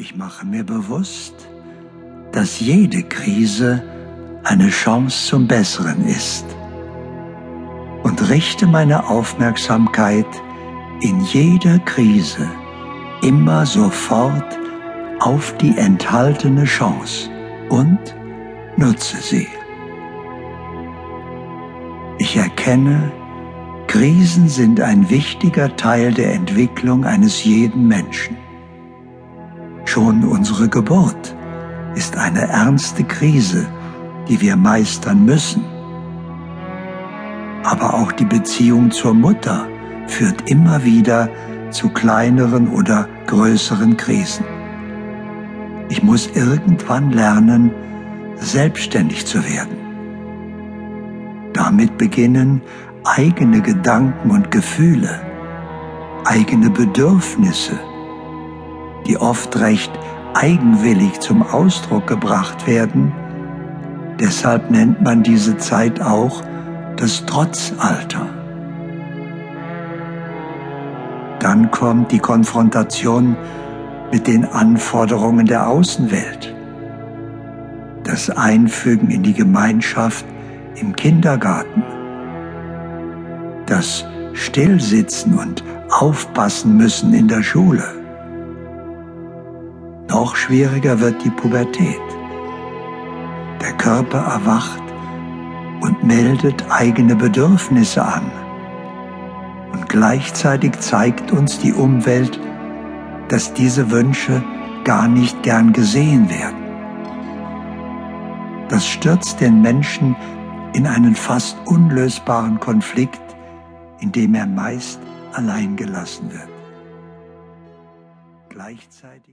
Ich mache mir bewusst, dass jede Krise eine Chance zum Besseren ist und richte meine Aufmerksamkeit in jeder Krise immer sofort auf die enthaltene Chance und nutze sie. Ich erkenne, Krisen sind ein wichtiger Teil der Entwicklung eines jeden Menschen. Schon unsere Geburt ist eine ernste Krise, die wir meistern müssen. Aber auch die Beziehung zur Mutter führt immer wieder zu kleineren oder größeren Krisen. Ich muss irgendwann lernen, selbstständig zu werden. Damit beginnen eigene Gedanken und Gefühle, eigene Bedürfnisse, die oft recht eigenwillig zum Ausdruck gebracht werden. Deshalb nennt man diese Zeit auch das Trotzalter. Dann kommt die Konfrontation mit den Anforderungen der Außenwelt, das Einfügen in die Gemeinschaft im Kindergarten, das Stillsitzen und Aufpassen müssen in der Schule. Noch schwieriger wird die Pubertät. Der Körper erwacht und meldet eigene Bedürfnisse an. Und gleichzeitig zeigt uns die Umwelt, dass diese Wünsche gar nicht gern gesehen werden. Das stürzt den Menschen in einen fast unlösbaren Konflikt, in dem er meist allein gelassen wird. Gleichzeitig